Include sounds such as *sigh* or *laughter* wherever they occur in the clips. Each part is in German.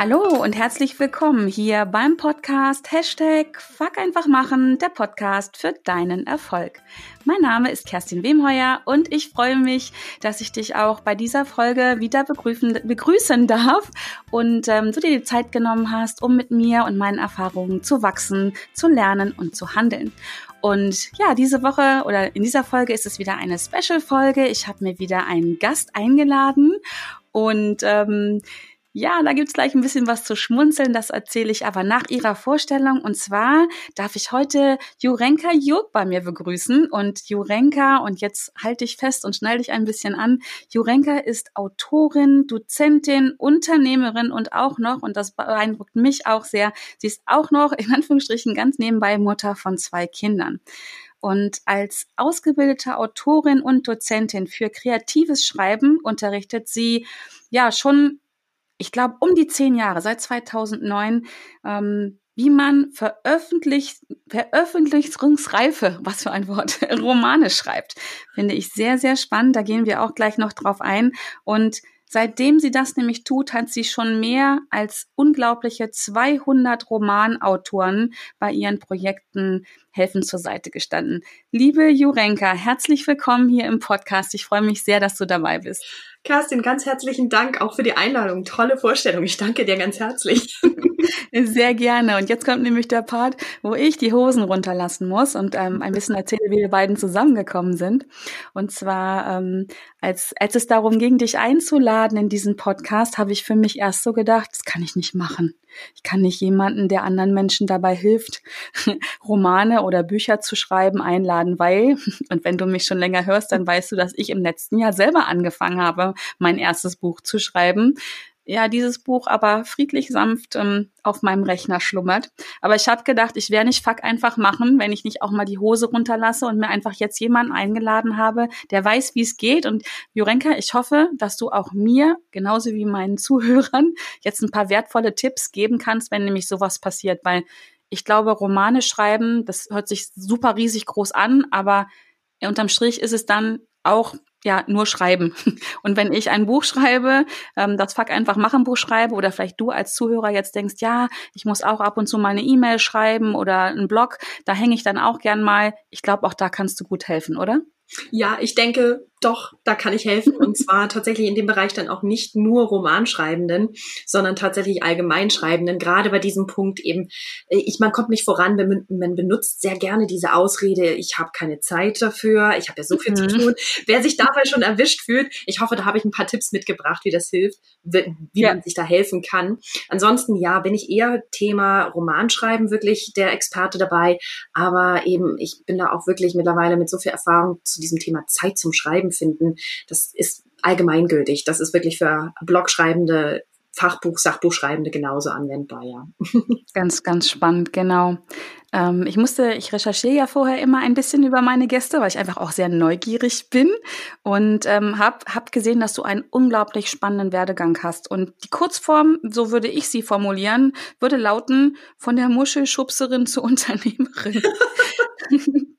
Hallo und herzlich willkommen hier beim Podcast Hashtag Fuck einfach machen, der Podcast für deinen Erfolg. Mein Name ist Kerstin Wemheuer und ich freue mich, dass ich dich auch bei dieser Folge wieder begrüßen, begrüßen darf und ähm, du dir die Zeit genommen hast, um mit mir und meinen Erfahrungen zu wachsen, zu lernen und zu handeln. Und ja, diese Woche oder in dieser Folge ist es wieder eine Special-Folge. Ich habe mir wieder einen Gast eingeladen und ähm, ja, da gibt's gleich ein bisschen was zu schmunzeln, das erzähle ich aber nach ihrer Vorstellung. Und zwar darf ich heute Jurenka Jurk bei mir begrüßen. Und Jurenka, und jetzt halte ich fest und schnall dich ein bisschen an, Jurenka ist Autorin, Dozentin, Unternehmerin und auch noch, und das beeindruckt mich auch sehr, sie ist auch noch in Anführungsstrichen ganz nebenbei Mutter von zwei Kindern. Und als ausgebildete Autorin und Dozentin für kreatives Schreiben unterrichtet sie ja schon ich glaube, um die zehn Jahre, seit 2009, ähm, wie man veröffentlicht, veröffentlichungsreife, was für ein Wort, *laughs* Romane schreibt. Finde ich sehr, sehr spannend. Da gehen wir auch gleich noch drauf ein. Und Seitdem sie das nämlich tut, hat sie schon mehr als unglaubliche 200 Romanautoren bei ihren Projekten helfen zur Seite gestanden. Liebe Jurenka, herzlich willkommen hier im Podcast. Ich freue mich sehr, dass du dabei bist. Kerstin, ganz herzlichen Dank auch für die Einladung. Tolle Vorstellung. Ich danke dir ganz herzlich. *laughs* Sehr gerne. Und jetzt kommt nämlich der Part, wo ich die Hosen runterlassen muss und ähm, ein bisschen erzähle, wie wir beiden zusammengekommen sind. Und zwar, ähm, als, als es darum ging, dich einzuladen in diesen Podcast, habe ich für mich erst so gedacht, das kann ich nicht machen. Ich kann nicht jemanden, der anderen Menschen dabei hilft, *laughs* Romane oder Bücher zu schreiben, einladen, weil, *laughs* und wenn du mich schon länger hörst, dann weißt du, dass ich im letzten Jahr selber angefangen habe, mein erstes Buch zu schreiben ja dieses Buch aber friedlich sanft ähm, auf meinem Rechner schlummert. Aber ich habe gedacht, ich werde nicht fuck einfach machen, wenn ich nicht auch mal die Hose runterlasse und mir einfach jetzt jemanden eingeladen habe, der weiß, wie es geht. Und Jurenka, ich hoffe, dass du auch mir, genauso wie meinen Zuhörern, jetzt ein paar wertvolle Tipps geben kannst, wenn nämlich sowas passiert. Weil ich glaube, Romane schreiben, das hört sich super riesig groß an, aber unterm Strich ist es dann auch ja nur schreiben. *laughs* Und wenn ich ein Buch schreibe, ähm, das Fuck einfach machen Buch schreibe oder vielleicht du als Zuhörer jetzt denkst, ja, ich muss auch ab und zu mal eine E-Mail schreiben oder einen Blog, da hänge ich dann auch gern mal. Ich glaube, auch da kannst du gut helfen, oder? Ja, ich denke, doch, da kann ich helfen. Und *laughs* zwar tatsächlich in dem Bereich dann auch nicht nur Romanschreibenden, sondern tatsächlich Allgemeinschreibenden. Gerade bei diesem Punkt eben, äh, ich, man kommt nicht voran, man, man benutzt sehr gerne diese Ausrede, ich habe keine Zeit dafür, ich habe ja so viel mhm. zu tun. Wer sich dabei schon erwischt fühlt, ich hoffe, da habe ich ein paar Tipps mitgebracht, wie das hilft, wie, wie ja. man sich da helfen kann. Ansonsten, ja, bin ich eher Thema Romanschreiben wirklich der Experte dabei. Aber eben, ich bin da auch wirklich mittlerweile mit so viel Erfahrung zu diesem Thema Zeit zum Schreiben Schreiben finden, das ist allgemeingültig. Das ist wirklich für Blogschreibende, Fachbuch, Sachbuchschreibende genauso anwendbar, ja. *laughs* Ganz, ganz spannend, genau. Ähm, ich musste, ich recherchiere ja vorher immer ein bisschen über meine Gäste, weil ich einfach auch sehr neugierig bin und ähm, habe hab gesehen, dass du einen unglaublich spannenden Werdegang hast. Und die Kurzform, so würde ich sie formulieren, würde lauten, von der Muschelschubserin zur Unternehmerin. *laughs* *laughs*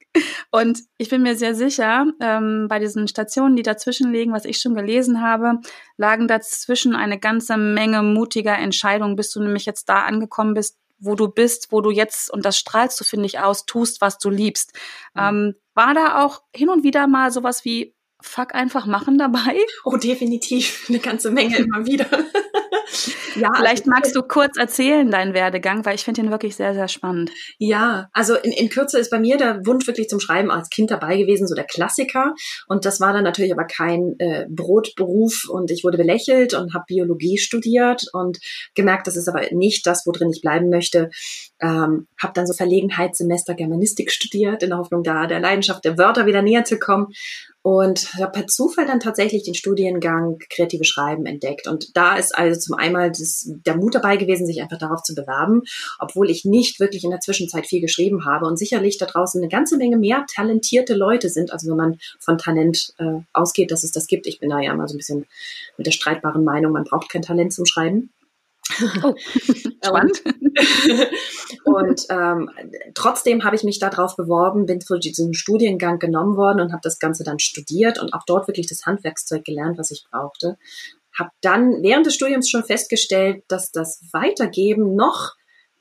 Und ich bin mir sehr sicher, ähm, bei diesen Stationen, die dazwischen liegen, was ich schon gelesen habe, lagen dazwischen eine ganze Menge mutiger Entscheidungen, bis du nämlich jetzt da angekommen bist, wo du bist, wo du jetzt, und das strahlst du, finde ich, aus, tust, was du liebst. Mhm. Ähm, war da auch hin und wieder mal sowas wie Fuck einfach machen dabei? Oh, definitiv. Eine ganze Menge *laughs* immer wieder. Ja, Vielleicht also, magst du kurz erzählen, deinen Werdegang, weil ich finde ihn wirklich sehr, sehr spannend. Ja, also in, in Kürze ist bei mir der Wunsch wirklich zum Schreiben als Kind dabei gewesen, so der Klassiker. Und das war dann natürlich aber kein äh, Brotberuf und ich wurde belächelt und habe Biologie studiert und gemerkt, das ist aber nicht das, worin ich bleiben möchte. Ähm, habe dann so Verlegenheitssemester Germanistik studiert, in der Hoffnung, da der Leidenschaft der Wörter wieder näher zu kommen und habe per Zufall dann tatsächlich den Studiengang kreative Schreiben entdeckt. Und da ist also zum einmal das, der Mut dabei gewesen, sich einfach darauf zu bewerben, obwohl ich nicht wirklich in der Zwischenzeit viel geschrieben habe und sicherlich da draußen eine ganze Menge mehr talentierte Leute sind. Also wenn man von Talent äh, ausgeht, dass es das gibt. Ich bin da ja immer so ein bisschen mit der streitbaren Meinung, man braucht kein Talent zum Schreiben. Oh, *laughs* spannend. *laughs* und ähm, trotzdem habe ich mich darauf beworben, bin für diesen Studiengang genommen worden und habe das Ganze dann studiert und auch dort wirklich das Handwerkszeug gelernt, was ich brauchte. habe dann während des Studiums schon festgestellt, dass das Weitergeben noch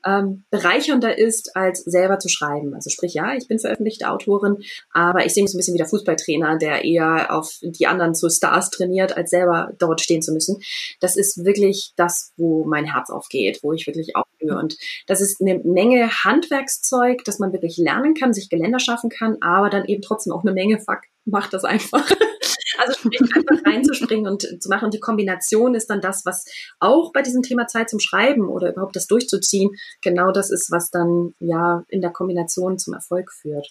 ähm, bereichernder ist, als selber zu schreiben. Also sprich, ja, ich bin veröffentlichte Autorin, aber ich sehe mich so ein bisschen wie der Fußballtrainer, der eher auf die anderen zu Stars trainiert, als selber dort stehen zu müssen. Das ist wirklich das, wo mein Herz aufgeht, wo ich wirklich aufblühe. Und das ist eine Menge Handwerkszeug, das man wirklich lernen kann, sich Geländer schaffen kann, aber dann eben trotzdem auch eine Menge Fuck macht das einfach. *laughs* Also sprich, einfach reinzuspringen und zu machen. Und die Kombination ist dann das, was auch bei diesem Thema Zeit zum Schreiben oder überhaupt das durchzuziehen, genau das ist, was dann ja in der Kombination zum Erfolg führt.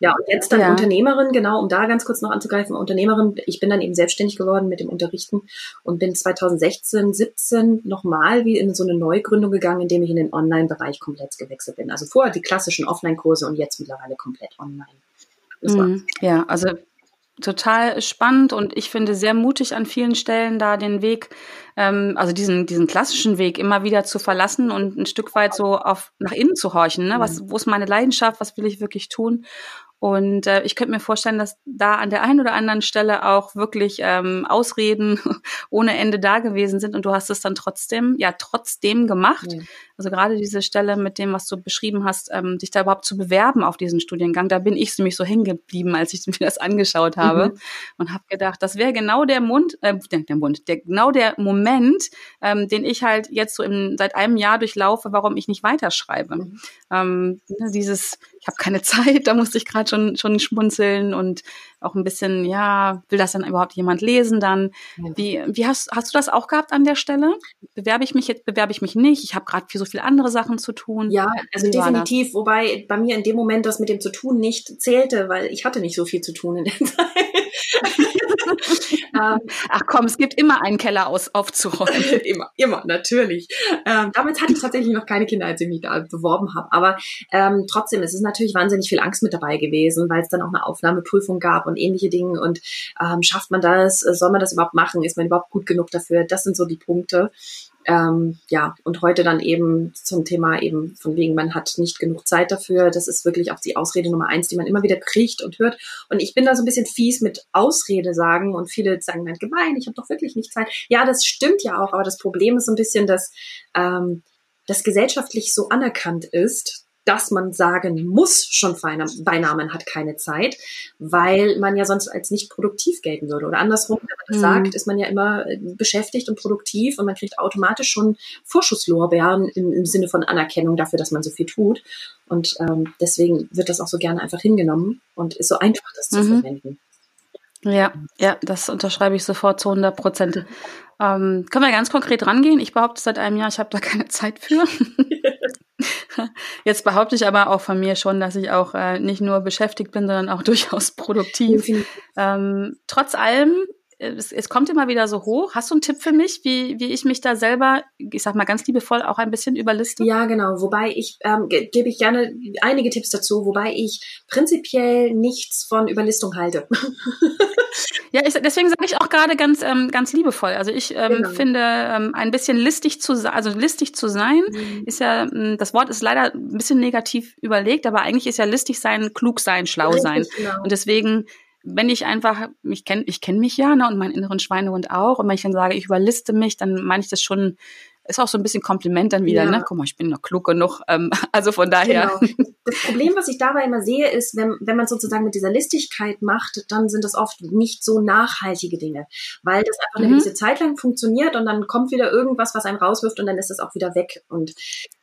Ja, und jetzt dann ja. Unternehmerin, genau, um da ganz kurz noch anzugreifen, Unternehmerin, ich bin dann eben selbstständig geworden mit dem Unterrichten und bin 2016, 17 nochmal wie in so eine Neugründung gegangen, indem ich in den Online-Bereich komplett gewechselt bin. Also vorher die klassischen Offline-Kurse und jetzt mittlerweile komplett online. Mhm. Ja, also total spannend und ich finde sehr mutig an vielen Stellen da den Weg, ähm, also diesen, diesen klassischen Weg immer wieder zu verlassen und ein Stück weit so auf nach innen zu horchen. Ne? Was, wo ist meine Leidenschaft? Was will ich wirklich tun? Und äh, ich könnte mir vorstellen, dass da an der einen oder anderen Stelle auch wirklich ähm, Ausreden *laughs* ohne Ende da gewesen sind und du hast es dann trotzdem, ja, trotzdem gemacht. Mhm. Also gerade diese Stelle mit dem, was du beschrieben hast, ähm, dich da überhaupt zu bewerben auf diesen Studiengang, da bin ich nämlich so hängen geblieben, als ich *laughs* mir das angeschaut habe mhm. und habe gedacht, das wäre genau der Mund, äh, der, Mund, der genau der Moment, ähm, den ich halt jetzt so im, seit einem Jahr durchlaufe, warum ich nicht weiterschreibe. Mhm. Ähm, ne, dieses, ich habe keine *laughs* Zeit, da musste ich gerade schon schon schmunzeln und auch ein bisschen, ja, will das dann überhaupt jemand lesen dann? Wie, wie hast, hast du das auch gehabt an der Stelle? Bewerbe ich mich jetzt, bewerbe ich mich nicht? Ich habe gerade so viele andere Sachen zu tun. Ja, also definitiv, wobei bei mir in dem Moment das mit dem zu tun nicht zählte, weil ich hatte nicht so viel zu tun in der *laughs* Zeit. Ähm, Ach komm, es gibt immer einen Keller aus, aufzuräumen. *laughs* immer, immer, natürlich. Ähm, damals hatte ich tatsächlich noch keine Kinder, als ich mich da beworben habe. Aber ähm, trotzdem, es ist natürlich wahnsinnig viel Angst mit dabei gewesen, weil es dann auch eine Aufnahmeprüfung gab und ähnliche Dinge. Und ähm, schafft man das? Soll man das überhaupt machen? Ist man überhaupt gut genug dafür? Das sind so die Punkte. Ähm, ja, und heute dann eben zum Thema eben von wegen, man hat nicht genug Zeit dafür. Das ist wirklich auch die Ausrede Nummer eins, die man immer wieder kriegt und hört. Und ich bin da so ein bisschen fies mit Ausrede sagen und viele sagen dann gemein, ich habe doch wirklich nicht Zeit. Ja, das stimmt ja auch, aber das Problem ist so ein bisschen, dass ähm, das gesellschaftlich so anerkannt ist, dass man sagen muss, schon beinahe man hat keine Zeit, weil man ja sonst als nicht produktiv gelten würde. Oder andersrum, wenn man das mhm. sagt, ist man ja immer äh, beschäftigt und produktiv und man kriegt automatisch schon Vorschusslorbeeren im, im Sinne von Anerkennung dafür, dass man so viel tut. Und ähm, deswegen wird das auch so gerne einfach hingenommen und ist so einfach, das mhm. zu verwenden. Ja, ja, das unterschreibe ich sofort zu 100 Prozent. Ähm, können wir ganz konkret rangehen? Ich behaupte seit einem Jahr, ich habe da keine Zeit für. *laughs* Jetzt behaupte ich aber auch von mir schon, dass ich auch äh, nicht nur beschäftigt bin, sondern auch *laughs* durchaus produktiv. Ähm, trotz allem es, es kommt immer wieder so hoch. Hast du einen Tipp für mich, wie, wie ich mich da selber, ich sag mal ganz liebevoll, auch ein bisschen überliste? Ja, genau. Wobei ich, ähm, ge gebe ich gerne einige Tipps dazu, wobei ich prinzipiell nichts von Überlistung halte. *laughs* ja, ich, deswegen sage ich auch gerade ganz, ähm, ganz liebevoll. Also ich ähm, genau. finde, ähm, ein bisschen listig zu sein, also listig zu sein, mhm. ist ja, ähm, das Wort ist leider ein bisschen negativ überlegt, aber eigentlich ist ja listig sein, klug sein, schlau Richtig, sein. Genau. Und deswegen wenn ich einfach, ich kenne ich kenn mich ja ne, und meinen inneren Schweinehund auch, und wenn ich dann sage, ich überliste mich, dann meine ich das schon ist auch so ein bisschen Kompliment dann wieder, ne? ja. ne? Guck mal, ich bin noch klug genug. Ähm, *laughs* also von daher. Genau. Das Problem, was ich dabei immer sehe, ist, wenn, wenn man sozusagen mit dieser Listigkeit macht, dann sind das oft nicht so nachhaltige Dinge, weil das einfach eine mhm. gewisse Zeit lang funktioniert und dann kommt wieder irgendwas, was einen rauswirft und dann ist das auch wieder weg. Und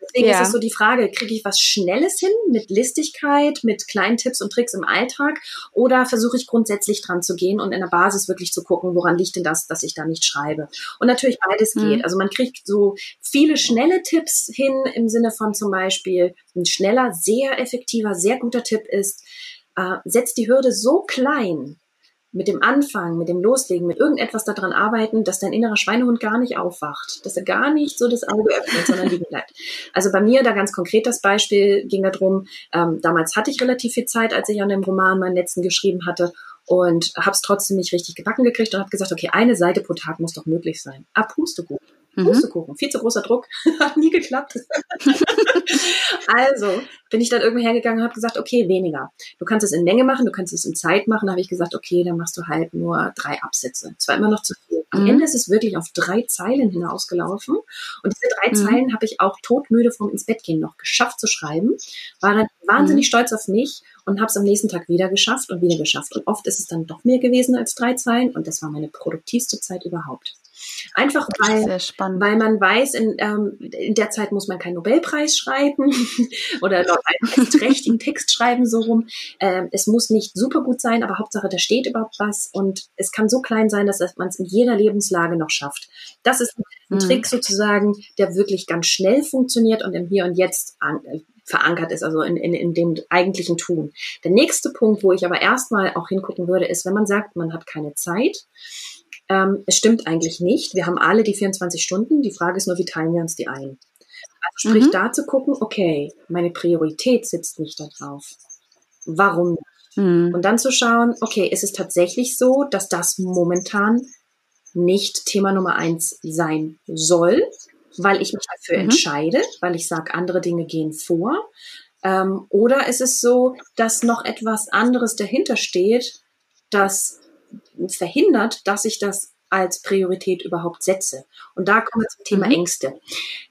deswegen ja. ist es so die Frage, kriege ich was Schnelles hin mit Listigkeit, mit kleinen Tipps und Tricks im Alltag oder versuche ich grundsätzlich dran zu gehen und in der Basis wirklich zu gucken, woran liegt denn das, dass ich da nicht schreibe? Und natürlich beides mhm. geht. Also man kriegt so viele schnelle Tipps hin im Sinne von zum Beispiel ein schneller, sehr effektiver, sehr guter Tipp ist, äh, setzt die Hürde so klein mit dem Anfang, mit dem Loslegen, mit irgendetwas daran arbeiten, dass dein innerer Schweinehund gar nicht aufwacht, dass er gar nicht so das Auge öffnet, sondern liegen bleibt. Also bei mir da ganz konkret das Beispiel ging darum, ähm, damals hatte ich relativ viel Zeit, als ich an dem Roman meinen letzten geschrieben hatte und habe es trotzdem nicht richtig gebacken gekriegt und habe gesagt, okay, eine Seite pro Tag muss doch möglich sein. Ah, Pustekuchen. Mhm. Pustekuchen. Viel zu großer Druck. *laughs* Hat nie geklappt. *laughs* also bin ich dann irgendwie hergegangen und habe gesagt, okay, weniger. Du kannst es in Menge machen, du kannst es in Zeit machen. Da habe ich gesagt, okay, dann machst du halt nur drei Absätze. Das war immer noch zu viel. Am mhm. Ende ist es wirklich auf drei Zeilen hinausgelaufen. Und diese drei mhm. Zeilen habe ich auch todmüde vom ins Bett gehen noch geschafft zu schreiben. War dann wahnsinnig mhm. stolz auf mich und habe es am nächsten Tag wieder geschafft und wieder geschafft. Und oft ist es dann doch mehr gewesen als drei Zeilen. Und das war meine produktivste Zeit überhaupt. Einfach weil, weil man weiß, in, ähm, in der Zeit muss man keinen Nobelpreis schreiben *laughs* oder einen trächtigen Text schreiben, so rum. Ähm, es muss nicht super gut sein, aber Hauptsache, da steht überhaupt was und es kann so klein sein, dass man es in jeder Lebenslage noch schafft. Das ist ein mhm. Trick sozusagen, der wirklich ganz schnell funktioniert und im Hier und Jetzt an, äh, verankert ist, also in, in, in dem eigentlichen Tun. Der nächste Punkt, wo ich aber erstmal auch hingucken würde, ist, wenn man sagt, man hat keine Zeit, ähm, es stimmt eigentlich nicht. Wir haben alle die 24 Stunden. Die Frage ist nur, wie teilen wir uns die ein? Also sprich, mhm. da zu gucken, okay, meine Priorität sitzt nicht darauf. Warum? Mhm. Und dann zu schauen, okay, ist es tatsächlich so, dass das momentan nicht Thema Nummer eins sein soll, weil ich mich dafür mhm. entscheide, weil ich sage, andere Dinge gehen vor. Ähm, oder ist es so, dass noch etwas anderes dahinter steht, das verhindert, dass ich das als Priorität überhaupt setze. Und da kommen wir zum Thema mhm. Ängste.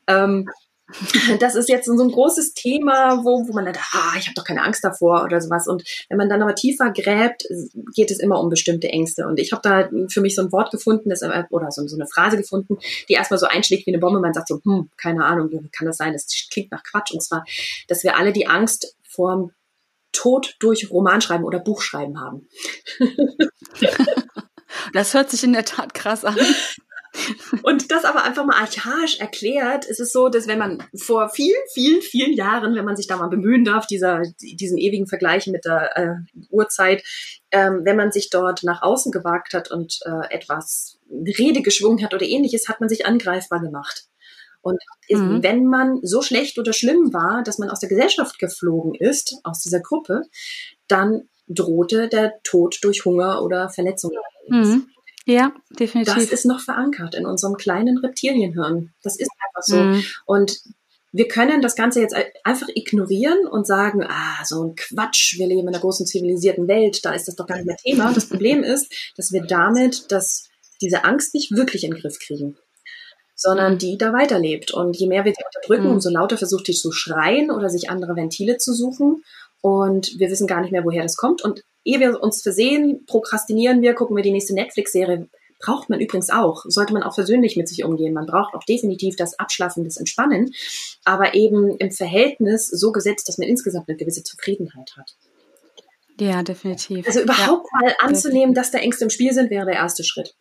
Ähm, *laughs* das ist jetzt so ein großes Thema, wo, wo man denkt, ah, ich habe doch keine Angst davor oder sowas. Und wenn man dann aber tiefer gräbt, geht es immer um bestimmte Ängste. Und ich habe da für mich so ein Wort gefunden, das, oder so, so eine Phrase gefunden, die erstmal so einschlägt wie eine Bombe. Man sagt so, hm, keine Ahnung, wie kann das sein? Das klingt nach Quatsch. Und zwar, dass wir alle die Angst vorm Tod durch Romanschreiben oder Buchschreiben haben. *laughs* das hört sich in der Tat krass an. Und das aber einfach mal archaisch erklärt, ist es so, dass wenn man vor vielen, vielen, vielen Jahren, wenn man sich da mal bemühen darf, dieser, diesen ewigen Vergleich mit der äh, Uhrzeit, ähm, wenn man sich dort nach außen gewagt hat und äh, etwas Rede geschwungen hat oder ähnliches, hat man sich angreifbar gemacht. Und mhm. wenn man so schlecht oder schlimm war, dass man aus der Gesellschaft geflogen ist, aus dieser Gruppe, dann drohte der Tod durch Hunger oder Verletzung. Mhm. Ja, definitiv. Das ist noch verankert in unserem kleinen Reptilienhirn. Das ist einfach so. Mhm. Und wir können das Ganze jetzt einfach ignorieren und sagen, ah, so ein Quatsch, wir leben in einer großen zivilisierten Welt, da ist das doch gar nicht mehr Thema. Das Problem ist, dass wir damit dass diese Angst nicht wirklich in den Griff kriegen sondern die da weiterlebt. Und je mehr wir sie unterdrücken, mhm. umso lauter versucht die zu schreien oder sich andere Ventile zu suchen. Und wir wissen gar nicht mehr, woher das kommt. Und ehe wir uns versehen, prokrastinieren wir, gucken wir die nächste Netflix-Serie. Braucht man übrigens auch. Sollte man auch versöhnlich mit sich umgehen. Man braucht auch definitiv das Abschlaffen, das Entspannen. Aber eben im Verhältnis so gesetzt, dass man insgesamt eine gewisse Zufriedenheit hat. Ja, definitiv. Also überhaupt ja, mal anzunehmen, definitiv. dass da Ängste im Spiel sind, wäre der erste Schritt.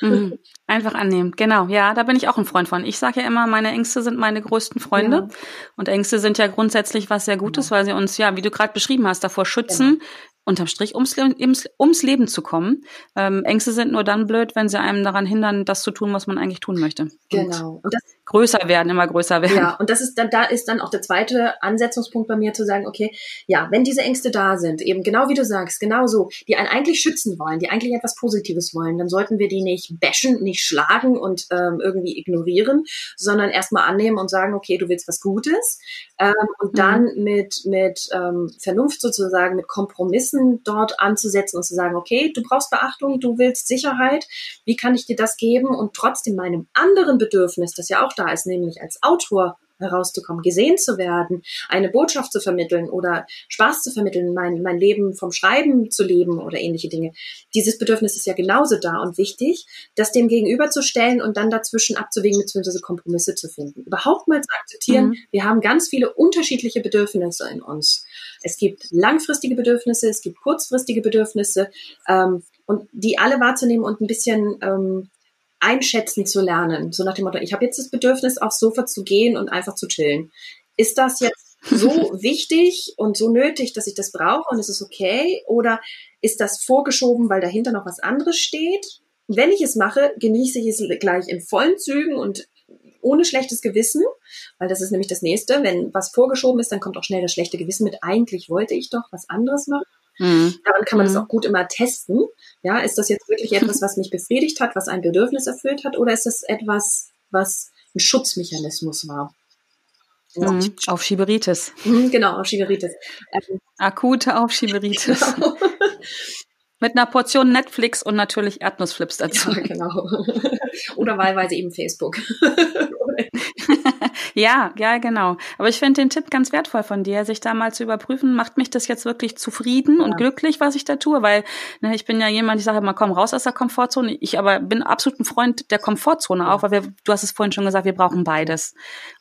Mhm. *laughs* Einfach annehmen, genau. Ja, da bin ich auch ein Freund von. Ich sage ja immer, meine Ängste sind meine größten Freunde. Ja. Und Ängste sind ja grundsätzlich was sehr Gutes, ja. weil sie uns, ja, wie du gerade beschrieben hast, davor schützen, genau unterm Strich ums, ums, ums Leben zu kommen. Ähm, Ängste sind nur dann blöd, wenn sie einem daran hindern, das zu tun, was man eigentlich tun möchte. Genau. Und das, größer werden, immer größer werden. Ja, und das ist dann, da ist dann auch der zweite Ansetzungspunkt bei mir zu sagen, okay, ja, wenn diese Ängste da sind, eben genau wie du sagst, genau so, die einen eigentlich schützen wollen, die eigentlich etwas Positives wollen, dann sollten wir die nicht bashen, nicht schlagen und ähm, irgendwie ignorieren, sondern erstmal annehmen und sagen, okay, du willst was Gutes ähm, und mhm. dann mit, mit ähm, Vernunft sozusagen, mit Kompromissen dort anzusetzen und zu sagen, okay, du brauchst Beachtung, du willst Sicherheit, wie kann ich dir das geben und trotzdem meinem anderen Bedürfnis, das ja auch da ist, nämlich als Autor herauszukommen, gesehen zu werden, eine Botschaft zu vermitteln oder Spaß zu vermitteln, mein, mein Leben vom Schreiben zu leben oder ähnliche Dinge. Dieses Bedürfnis ist ja genauso da und wichtig, das dem gegenüberzustellen und dann dazwischen abzuwägen bzw. Kompromisse zu finden. Überhaupt mal zu akzeptieren, mhm. wir haben ganz viele unterschiedliche Bedürfnisse in uns. Es gibt langfristige Bedürfnisse, es gibt kurzfristige Bedürfnisse ähm, und die alle wahrzunehmen und ein bisschen ähm, einschätzen zu lernen. So nach dem Motto, ich habe jetzt das Bedürfnis, aufs Sofa zu gehen und einfach zu chillen. Ist das jetzt so *laughs* wichtig und so nötig, dass ich das brauche und ist es okay? Oder ist das vorgeschoben, weil dahinter noch was anderes steht? Wenn ich es mache, genieße ich es gleich in vollen Zügen und ohne schlechtes Gewissen, weil das ist nämlich das nächste. Wenn was vorgeschoben ist, dann kommt auch schnell das schlechte Gewissen mit. Eigentlich wollte ich doch was anderes machen. Mhm. Daran kann man mhm. das auch gut immer testen. Ja, ist das jetzt wirklich etwas, was mich befriedigt hat, was ein Bedürfnis erfüllt hat, oder ist das etwas, was ein Schutzmechanismus war? Ja. Mhm. Aufschieberitis. Mhm, genau, Aufschieberitis. Ähm, Akute Aufschieberitis. *laughs* Genau. Mit einer Portion Netflix und natürlich Erdnussflips dazu. Ja, genau. *laughs* Oder wahlweise eben Facebook. *laughs* ja, ja, genau. Aber ich finde den Tipp ganz wertvoll von dir, sich da mal zu überprüfen, macht mich das jetzt wirklich zufrieden ja. und glücklich, was ich da tue, weil ne, ich bin ja jemand, ich sage mal, komm raus aus der Komfortzone. Ich aber bin absolut ein Freund der Komfortzone auch, weil wir, du hast es vorhin schon gesagt, wir brauchen beides.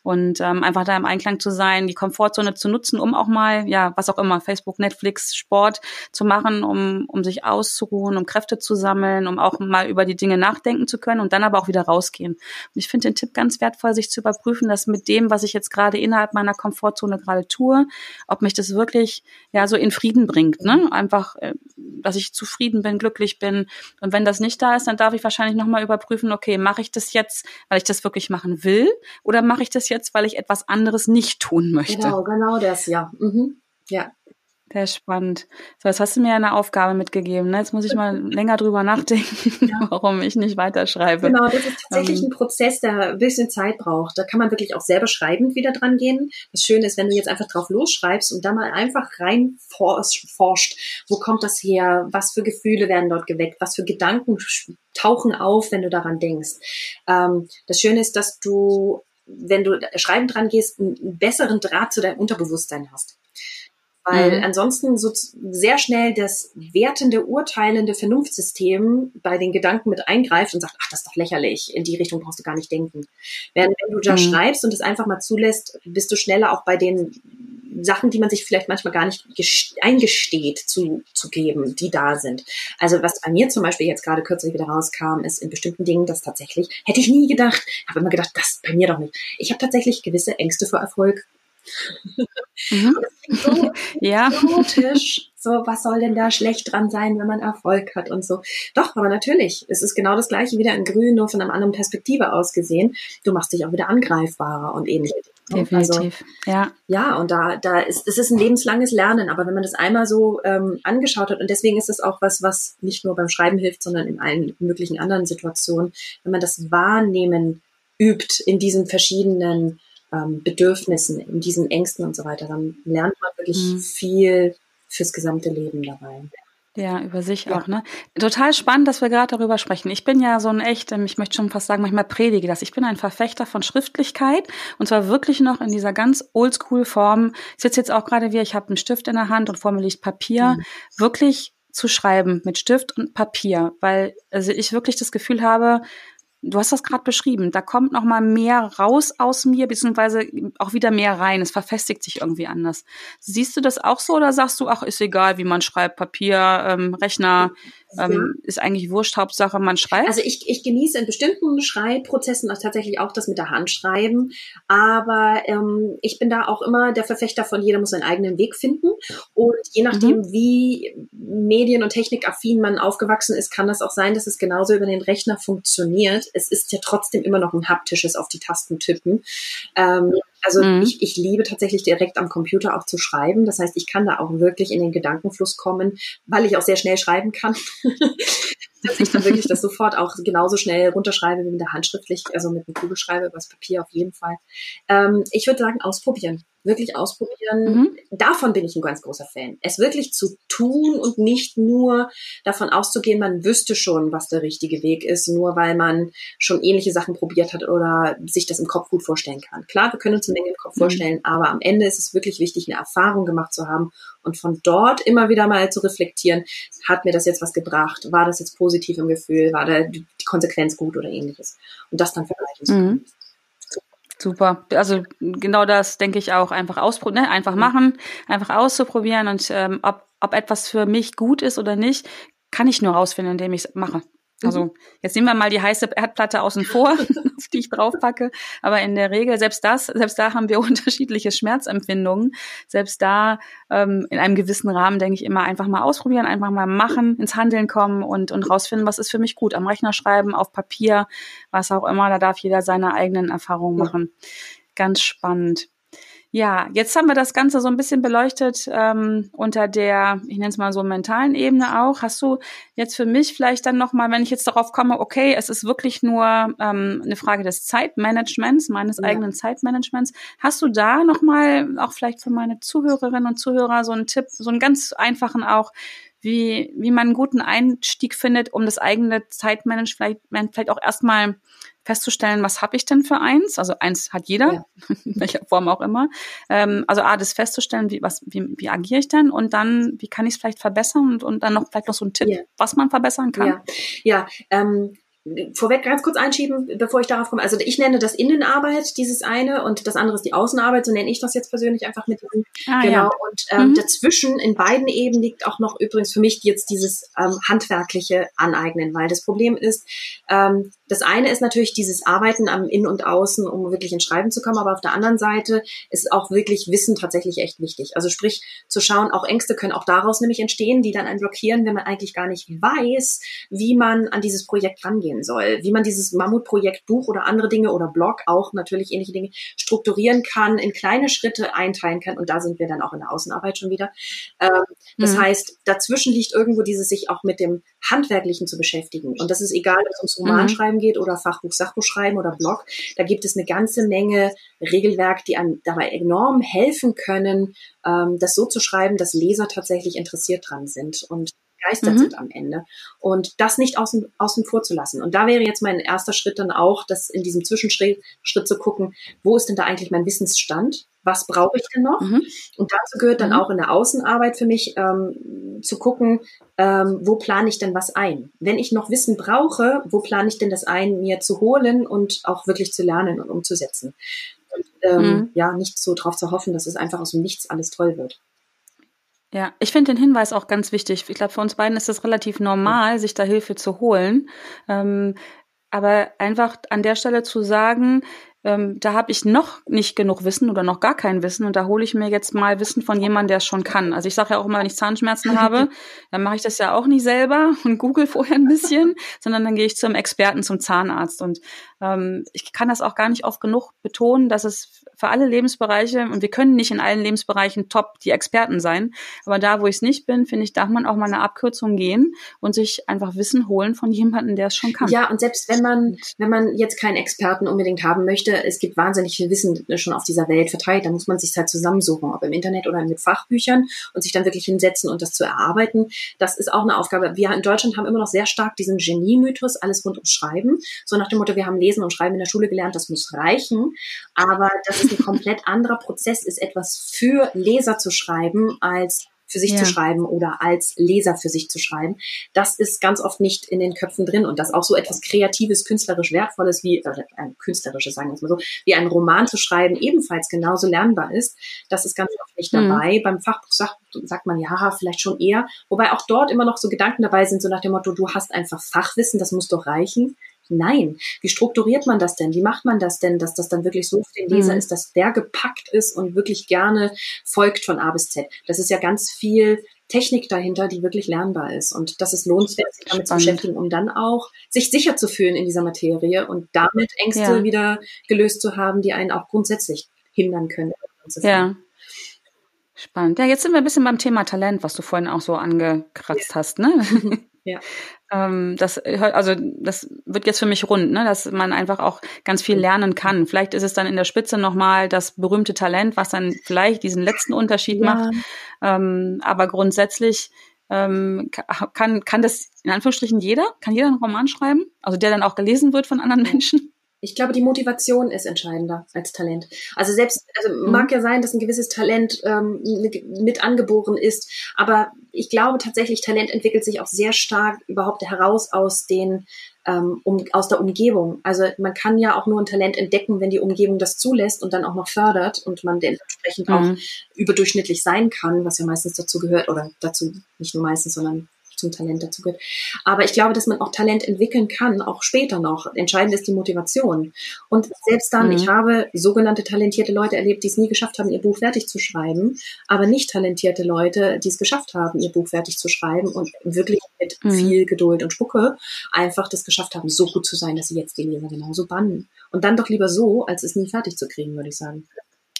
Und ähm, einfach da im Einklang zu sein, die Komfortzone zu nutzen, um auch mal, ja, was auch immer, Facebook, Netflix, Sport zu machen, um, um sich auszuruhen, um Kräfte zu sammeln, um auch mal über die Dinge nachdenken zu können und dann aber auch wieder rausgehen. Und ich finde den Tipp ganz wertvoll, sich zu überprüfen, dass mit dem, was ich jetzt gerade innerhalb meiner Komfortzone gerade tue, ob mich das wirklich ja so in Frieden bringt. Ne? Einfach, äh, dass ich zufrieden bin, glücklich bin. Und wenn das nicht da ist, dann darf ich wahrscheinlich nochmal überprüfen, okay, mache ich das jetzt, weil ich das wirklich machen will, oder mache ich das jetzt, weil ich etwas anderes nicht tun möchte? Genau, genau das, ja. Mhm. Ja, sehr spannend. So, jetzt hast du mir eine Aufgabe mitgegeben. Ne? Jetzt muss ich mal *laughs* länger drüber nachdenken, ja. *laughs* warum ich nicht weiterschreibe. Genau, das ist tatsächlich ähm. ein Prozess, der ein bisschen Zeit braucht. Da kann man wirklich auch selber schreibend wieder dran gehen. Das Schöne ist, wenn du jetzt einfach drauf losschreibst und da mal einfach rein forscht, wo kommt das her, was für Gefühle werden dort geweckt, was für Gedanken tauchen auf, wenn du daran denkst. Ähm, das Schöne ist, dass du, wenn du schreiben dran gehst, einen besseren Draht zu deinem Unterbewusstsein hast weil mhm. ansonsten so sehr schnell das wertende, urteilende Vernunftsystem bei den Gedanken mit eingreift und sagt, ach, das ist doch lächerlich, in die Richtung brauchst du gar nicht denken. Während wenn du da mhm. schreibst und es einfach mal zulässt, bist du schneller auch bei den Sachen, die man sich vielleicht manchmal gar nicht eingesteht zu, zu geben, die da sind. Also was bei mir zum Beispiel jetzt gerade kürzlich wieder rauskam, ist in bestimmten Dingen, das tatsächlich, hätte ich nie gedacht, habe immer gedacht, das bei mir doch nicht. Ich habe tatsächlich gewisse Ängste vor Erfolg. Mhm. So *laughs* ja. So, was soll denn da schlecht dran sein, wenn man Erfolg hat und so. Doch, aber natürlich, es ist genau das gleiche wieder in Grün, nur von einer anderen Perspektive aus gesehen. Du machst dich auch wieder angreifbarer und ähnlich. Definitiv, also, ja. Ja, und da, da ist, es ist ein lebenslanges Lernen, aber wenn man das einmal so ähm, angeschaut hat, und deswegen ist es auch was, was nicht nur beim Schreiben hilft, sondern in allen möglichen anderen Situationen, wenn man das Wahrnehmen übt in diesen verschiedenen ähm, Bedürfnissen, in diesen Ängsten und so weiter, dann lernt man wirklich mhm. viel fürs gesamte Leben dabei. Ja, über sich ja. auch, ne? Total spannend, dass wir gerade darüber sprechen. Ich bin ja so ein echt, ähm, ich möchte schon fast sagen, manchmal predige das. Ich bin ein Verfechter von Schriftlichkeit und zwar wirklich noch in dieser ganz oldschool Form. Ich sitze jetzt auch gerade wie, ich habe einen Stift in der Hand und vor mir liegt Papier. Mhm. Wirklich zu schreiben mit Stift und Papier, weil also ich wirklich das Gefühl habe, du hast das gerade beschrieben, da kommt noch mal mehr raus aus mir, beziehungsweise auch wieder mehr rein. Es verfestigt sich irgendwie anders. Siehst du das auch so oder sagst du, ach, ist egal, wie man schreibt, Papier, ähm, Rechner, ähm, ist eigentlich wurscht, Hauptsache man schreibt? Also ich, ich genieße in bestimmten Schreibprozessen auch tatsächlich auch das mit der Hand schreiben, aber ähm, ich bin da auch immer der Verfechter von, jeder muss seinen eigenen Weg finden und je nachdem, mhm. wie medien- und technikaffin man aufgewachsen ist, kann das auch sein, dass es genauso über den Rechner funktioniert. Es ist ja trotzdem immer noch ein haptisches auf die Tasten tippen. Ähm, also mhm. ich, ich liebe tatsächlich direkt am Computer auch zu schreiben. Das heißt, ich kann da auch wirklich in den Gedankenfluss kommen, weil ich auch sehr schnell schreiben kann. *laughs* dass ich dann wirklich das sofort auch genauso schnell runterschreibe wie mit der handschriftlich, also mit einem Kugelschreiber übers Papier auf jeden Fall. Ähm, ich würde sagen, ausprobieren wirklich ausprobieren. Mhm. Davon bin ich ein ganz großer Fan. Es wirklich zu tun und nicht nur davon auszugehen, man wüsste schon, was der richtige Weg ist, nur weil man schon ähnliche Sachen probiert hat oder sich das im Kopf gut vorstellen kann. Klar, wir können uns eine Menge im Kopf mhm. vorstellen, aber am Ende ist es wirklich wichtig, eine Erfahrung gemacht zu haben und von dort immer wieder mal zu reflektieren, hat mir das jetzt was gebracht? War das jetzt positiv im Gefühl? War da die Konsequenz gut oder ähnliches? Und das dann vergleichen zu können. Mhm. Super. Also genau das denke ich auch. Einfach ausprobieren, ne? einfach machen, einfach auszuprobieren und ähm, ob, ob etwas für mich gut ist oder nicht, kann ich nur rausfinden, indem ich es mache. Also mhm. jetzt nehmen wir mal die heiße Erdplatte außen vor, *laughs* die ich draufpacke. Aber in der Regel, selbst das, selbst da haben wir *laughs* unterschiedliche Schmerzempfindungen. Selbst da ähm, in einem gewissen Rahmen denke ich immer einfach mal ausprobieren, einfach mal machen, ins Handeln kommen und, und rausfinden, was ist für mich gut. Am Rechner schreiben, auf Papier, was auch immer. Da darf jeder seine eigenen Erfahrungen machen. Ganz spannend. Ja, jetzt haben wir das Ganze so ein bisschen beleuchtet ähm, unter der, ich nenne es mal so mentalen Ebene auch. Hast du jetzt für mich vielleicht dann nochmal, wenn ich jetzt darauf komme, okay, es ist wirklich nur ähm, eine Frage des Zeitmanagements, meines ja. eigenen Zeitmanagements. Hast du da nochmal auch vielleicht für meine Zuhörerinnen und Zuhörer so einen Tipp, so einen ganz einfachen auch, wie, wie man einen guten Einstieg findet, um das eigene Zeitmanagement vielleicht, vielleicht auch erstmal festzustellen, was habe ich denn für eins? Also eins hat jeder, ja. in *laughs* welcher Form auch immer. Ähm, also A, das festzustellen, wie, was, wie, wie agiere ich denn? Und dann, wie kann ich es vielleicht verbessern? Und, und dann noch vielleicht noch so ein Tipp, ja. was man verbessern kann. Ja, ja ähm, vorweg ganz kurz einschieben, bevor ich darauf komme. Also ich nenne das Innenarbeit, dieses eine, und das andere ist die Außenarbeit, so nenne ich das jetzt persönlich einfach mit. Ah, genau. Ja. Und ähm, mhm. dazwischen in beiden Ebenen liegt auch noch übrigens für mich jetzt dieses ähm, handwerkliche Aneignen, weil das Problem ist, ähm, das eine ist natürlich dieses Arbeiten am Innen und Außen, um wirklich ins Schreiben zu kommen, aber auf der anderen Seite ist auch wirklich Wissen tatsächlich echt wichtig. Also sprich, zu schauen, auch Ängste können auch daraus nämlich entstehen, die dann einen blockieren, wenn man eigentlich gar nicht weiß, wie man an dieses Projekt rangehen soll, wie man dieses Mammutprojekt Buch oder andere Dinge oder Blog, auch natürlich ähnliche Dinge, strukturieren kann, in kleine Schritte einteilen kann. Und da sind wir dann auch in der Außenarbeit schon wieder. Ähm, das mhm. heißt, dazwischen liegt irgendwo dieses sich auch mit dem Handwerklichen zu beschäftigen. Und das ist egal, ob es ums Romanschreiben mhm. geht oder Fachbuch, Sachbuch schreiben oder Blog. Da gibt es eine ganze Menge Regelwerk, die einem dabei enorm helfen können, ähm, das so zu schreiben, dass Leser tatsächlich interessiert dran sind und begeistert mhm. sind am Ende. Und das nicht außen, außen vor zu lassen. Und da wäre jetzt mein erster Schritt dann auch, das in diesem Zwischenschritt Schritt zu gucken, wo ist denn da eigentlich mein Wissensstand? was brauche ich denn noch? Mhm. Und dazu gehört dann mhm. auch in der Außenarbeit für mich ähm, zu gucken, ähm, wo plane ich denn was ein? Wenn ich noch Wissen brauche, wo plane ich denn das ein, mir zu holen und auch wirklich zu lernen und umzusetzen? Und, ähm, mhm. Ja, nicht so drauf zu hoffen, dass es einfach aus dem Nichts alles toll wird. Ja, ich finde den Hinweis auch ganz wichtig. Ich glaube, für uns beiden ist es relativ normal, sich da Hilfe zu holen. Ähm, aber einfach an der Stelle zu sagen, ähm, da habe ich noch nicht genug Wissen oder noch gar kein Wissen und da hole ich mir jetzt mal Wissen von jemandem, der es schon kann. Also ich sage ja auch immer, wenn ich Zahnschmerzen *laughs* habe, dann mache ich das ja auch nicht selber und google vorher ein bisschen, *laughs* sondern dann gehe ich zum Experten, zum Zahnarzt. Und ähm, ich kann das auch gar nicht oft genug betonen, dass es für alle Lebensbereiche, und wir können nicht in allen Lebensbereichen top die Experten sein, aber da, wo ich es nicht bin, finde ich, darf man auch mal eine Abkürzung gehen und sich einfach Wissen holen von jemandem, der es schon kann. Ja, und selbst wenn man, wenn man jetzt keinen Experten unbedingt haben möchte, es gibt wahnsinnig viel Wissen schon auf dieser Welt verteilt, da muss man sich halt zusammensuchen, ob im Internet oder mit Fachbüchern und sich dann wirklich hinsetzen und das zu erarbeiten. Das ist auch eine Aufgabe. Wir in Deutschland haben immer noch sehr stark diesen Genie-Mythos, alles rund ums Schreiben. So nach dem Motto, wir haben Lesen und Schreiben in der Schule gelernt, das muss reichen. Aber das ist ein komplett anderer Prozess ist, etwas für Leser zu schreiben, als für sich ja. zu schreiben oder als Leser für sich zu schreiben. Das ist ganz oft nicht in den Köpfen drin und das auch so etwas Kreatives, künstlerisch Wertvolles wie, äh, ein künstlerisches, sagen wir es mal so, wie ein Roman zu schreiben, ebenfalls genauso lernbar ist. Das ist ganz oft nicht mhm. dabei. Mhm. Beim Fachbuch sagt, sagt man ja, vielleicht schon eher. Wobei auch dort immer noch so Gedanken dabei sind, so nach dem Motto, du hast einfach Fachwissen, das muss doch reichen. Nein, wie strukturiert man das denn? Wie macht man das denn, dass das dann wirklich so für den Leser mhm. ist, dass der gepackt ist und wirklich gerne folgt von A bis Z? Das ist ja ganz viel Technik dahinter, die wirklich lernbar ist. Und das ist lohnenswert, sich damit Spannend. zu beschäftigen, um dann auch sich sicher zu fühlen in dieser Materie und damit Ängste ja. wieder gelöst zu haben, die einen auch grundsätzlich hindern können. Ja. Spannend. Ja, jetzt sind wir ein bisschen beim Thema Talent, was du vorhin auch so angekratzt ja. hast, ne? *laughs* Ja. Ähm, das, also das wird jetzt für mich rund, ne, dass man einfach auch ganz viel lernen kann. Vielleicht ist es dann in der Spitze nochmal das berühmte Talent, was dann vielleicht diesen letzten Unterschied ja. macht. Ähm, aber grundsätzlich ähm, kann, kann das in Anführungsstrichen jeder? Kann jeder einen Roman schreiben? Also der dann auch gelesen wird von anderen *laughs* Menschen? Ich glaube, die Motivation ist entscheidender als Talent. Also selbst, also mhm. mag ja sein, dass ein gewisses Talent ähm, mit angeboren ist, aber ich glaube tatsächlich, Talent entwickelt sich auch sehr stark überhaupt heraus aus den ähm, um, aus der Umgebung. Also man kann ja auch nur ein Talent entdecken, wenn die Umgebung das zulässt und dann auch noch fördert und man dementsprechend mhm. auch überdurchschnittlich sein kann, was ja meistens dazu gehört oder dazu nicht nur meistens, sondern zum Talent dazu gehört. Aber ich glaube, dass man auch Talent entwickeln kann, auch später noch. Entscheidend ist die Motivation. Und selbst dann, mhm. ich habe sogenannte talentierte Leute erlebt, die es nie geschafft haben, ihr Buch fertig zu schreiben, aber nicht talentierte Leute, die es geschafft haben, ihr Buch fertig zu schreiben und wirklich mit mhm. viel Geduld und Spucke einfach das geschafft haben, so gut zu sein, dass sie jetzt den Leser genauso bannen. Und dann doch lieber so, als es nie fertig zu kriegen, würde ich sagen.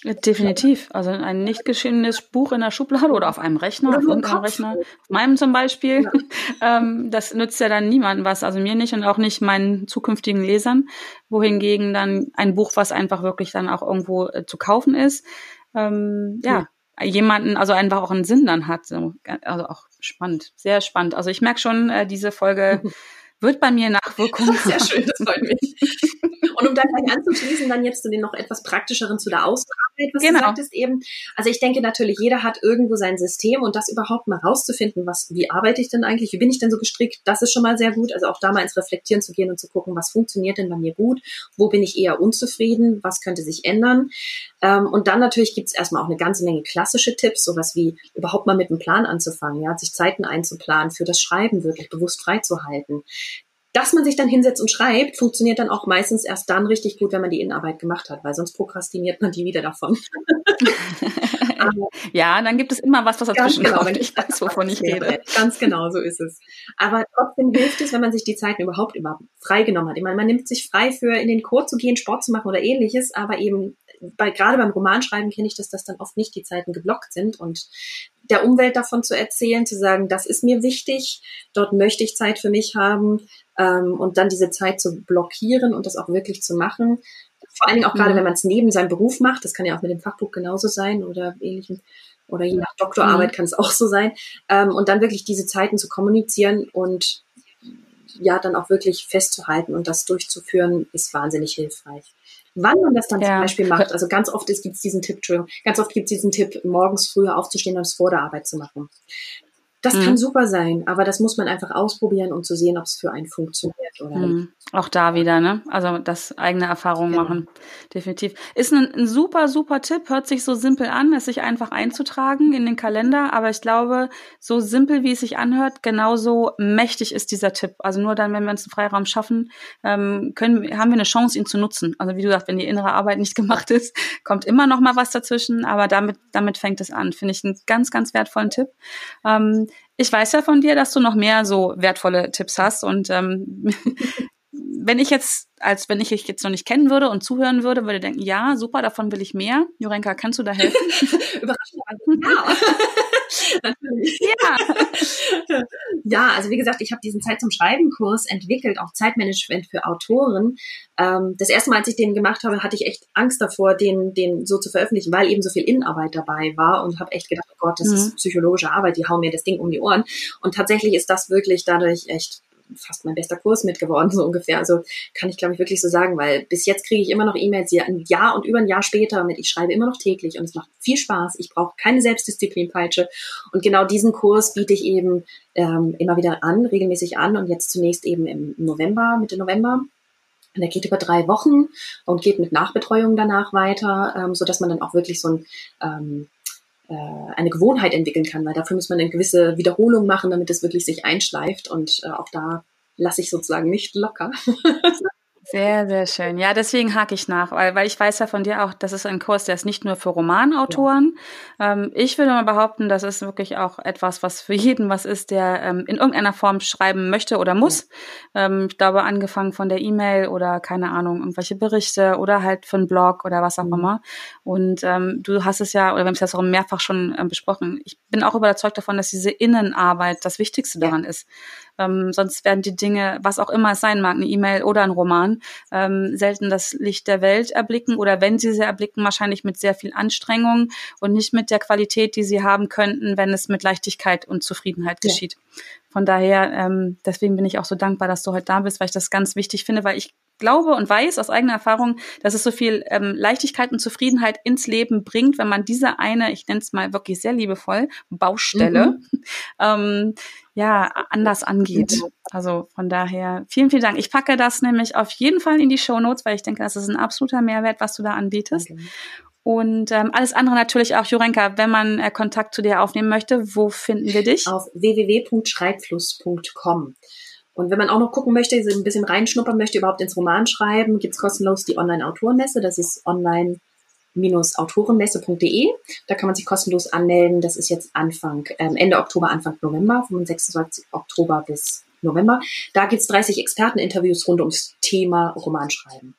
Definitiv. Also ein nicht geschriebenes Buch in der Schublade oder auf einem Rechner, oder auf irgendeinem Rechner, auf meinem zum Beispiel, ja. *laughs* ähm, das nützt ja dann niemandem was, also mir nicht und auch nicht meinen zukünftigen Lesern, wohingegen dann ein Buch, was einfach wirklich dann auch irgendwo äh, zu kaufen ist, ähm, ja, ja, jemanden, also einfach auch einen Sinn dann hat. So, also auch spannend, sehr spannend. Also ich merke schon, äh, diese Folge *laughs* wird bei mir Nachwirkungen. *laughs* Sehr schön, das freut mich. Und um da gleich anzuschließen, dann jetzt zu den noch etwas praktischeren zu der Ausarbeit, was genau. du sagtest eben. Also ich denke natürlich, jeder hat irgendwo sein System und das überhaupt mal rauszufinden, was, wie arbeite ich denn eigentlich, wie bin ich denn so gestrickt, das ist schon mal sehr gut. Also auch da mal ins Reflektieren zu gehen und zu gucken, was funktioniert denn bei mir gut, wo bin ich eher unzufrieden, was könnte sich ändern. Ähm, und dann natürlich gibt es erstmal auch eine ganze Menge klassische Tipps, sowas wie überhaupt mal mit einem Plan anzufangen, ja, sich Zeiten einzuplanen, für das Schreiben wirklich bewusst freizuhalten dass man sich dann hinsetzt und schreibt, funktioniert dann auch meistens erst dann richtig gut, wenn man die Innenarbeit gemacht hat, weil sonst prokrastiniert man die wieder davon. *laughs* ja, dann gibt es immer was, was dazwischen genau, kommt. Ich weiß, *laughs* wovon ich rede. Ganz genau, so ist es. Aber trotzdem hilft es, wenn man sich die Zeiten überhaupt immer freigenommen hat. Ich meine, man nimmt sich frei für in den Chor zu gehen, Sport zu machen oder ähnliches, aber eben bei, gerade beim Romanschreiben kenne ich das, dass dann oft nicht die Zeiten geblockt sind und der Umwelt davon zu erzählen, zu sagen, das ist mir wichtig, dort möchte ich Zeit für mich haben, ähm, und dann diese Zeit zu blockieren und das auch wirklich zu machen. Vor allen Dingen auch gerade, mhm. wenn man es neben seinem Beruf macht, das kann ja auch mit dem Fachbuch genauso sein oder ähnlichem, oder je nach Doktorarbeit mhm. kann es auch so sein. Ähm, und dann wirklich diese Zeiten zu kommunizieren und ja, dann auch wirklich festzuhalten und das durchzuführen, ist wahnsinnig hilfreich. Wann man das dann ja. zum Beispiel macht, also ganz oft gibt es diesen Tipp, ganz oft gibt es diesen Tipp, morgens früher aufzustehen und es vor der Arbeit zu machen. Das mhm. kann super sein, aber das muss man einfach ausprobieren, um zu sehen, ob es für einen funktioniert oder mhm. nicht. Auch da wieder, ne? Also das eigene Erfahrungen genau. machen. Definitiv. Ist ein, ein, super, super Tipp. Hört sich so simpel an, es sich einfach einzutragen in den Kalender. Aber ich glaube, so simpel wie es sich anhört, genauso mächtig ist dieser Tipp. Also nur dann, wenn wir uns einen Freiraum schaffen, ähm, können, haben wir eine Chance, ihn zu nutzen. Also wie du sagst, wenn die innere Arbeit nicht *laughs* gemacht ist, kommt immer noch mal was dazwischen. Aber damit, damit fängt es an. Finde ich einen ganz, ganz wertvollen Tipp. Ähm, ich weiß ja von dir, dass du noch mehr so wertvolle Tipps hast und ähm, *laughs* wenn ich jetzt, als wenn ich dich jetzt noch nicht kennen würde und zuhören würde, würde denken, ja, super, davon will ich mehr. Jurenka, kannst du da helfen? *laughs* Überraschend. Ja. Ja. *laughs* ja, also wie gesagt, ich habe diesen Zeit zum Schreiben Kurs entwickelt, auch Zeitmanagement für Autoren. Ähm, das erste Mal, als ich den gemacht habe, hatte ich echt Angst davor, den, den so zu veröffentlichen, weil eben so viel Innenarbeit dabei war und habe echt gedacht, oh Gott, das mhm. ist psychologische Arbeit, die hauen mir das Ding um die Ohren. Und tatsächlich ist das wirklich dadurch echt fast mein bester Kurs mit geworden, *laughs* so ungefähr. Also kann ich, glaube ich, wirklich so sagen, weil bis jetzt kriege ich immer noch E-Mails, ja, ein Jahr und über ein Jahr später mit, ich schreibe immer noch täglich und es macht viel Spaß. Ich brauche keine Selbstdisziplinpeitsche. Und genau diesen Kurs biete ich eben ähm, immer wieder an, regelmäßig an und jetzt zunächst eben im November, Mitte November. Und der geht über drei Wochen und geht mit Nachbetreuung danach weiter, ähm, so dass man dann auch wirklich so ein ähm, äh, eine Gewohnheit entwickeln kann, weil dafür muss man eine gewisse Wiederholung machen, damit es wirklich sich einschleift und äh, auch da lasse ich sozusagen nicht locker. *laughs* Sehr, sehr schön. Ja, deswegen hake ich nach, weil, weil ich weiß ja von dir auch, das ist ein Kurs, der ist nicht nur für Romanautoren. Ja. Ähm, ich würde mal behaupten, das ist wirklich auch etwas, was für jeden was ist, der ähm, in irgendeiner Form schreiben möchte oder muss. Ja. Ähm, ich glaube, angefangen von der E-Mail oder keine Ahnung, irgendwelche Berichte oder halt für einen Blog oder was auch mhm. immer. Und ähm, du hast es ja, oder wir haben es ja auch mehrfach schon äh, besprochen. Ich bin auch überzeugt davon, dass diese Innenarbeit das Wichtigste daran ja. ist. Ähm, sonst werden die Dinge, was auch immer es sein mag, eine E-Mail oder ein Roman, ähm, selten das Licht der Welt erblicken oder wenn sie sie erblicken, wahrscheinlich mit sehr viel Anstrengung und nicht mit der Qualität, die sie haben könnten, wenn es mit Leichtigkeit und Zufriedenheit ja. geschieht. Von daher, ähm, deswegen bin ich auch so dankbar, dass du heute da bist, weil ich das ganz wichtig finde, weil ich glaube und weiß aus eigener Erfahrung, dass es so viel ähm, Leichtigkeit und Zufriedenheit ins Leben bringt, wenn man diese eine, ich nenne es mal wirklich sehr liebevoll, Baustelle, mhm. *laughs* ähm, ja, anders angeht. Also von daher vielen, vielen Dank. Ich packe das nämlich auf jeden Fall in die Show Notes, weil ich denke, das ist ein absoluter Mehrwert, was du da anbietest. Okay. Und ähm, alles andere natürlich auch, Jurenka, wenn man äh, Kontakt zu dir aufnehmen möchte, wo finden wir dich? Auf www.schreibfluss.com. Und wenn man auch noch gucken möchte, ein bisschen reinschnuppern möchte, überhaupt ins Romanschreiben, gibt's kostenlos die Online-Autorenmesse. Das ist online autorenmesse.de. Da kann man sich kostenlos anmelden. Das ist jetzt Anfang, ähm, Ende Oktober, Anfang November, vom 26. Oktober bis November. Da gibt's 30 Experteninterviews rund ums Thema Romanschreiben.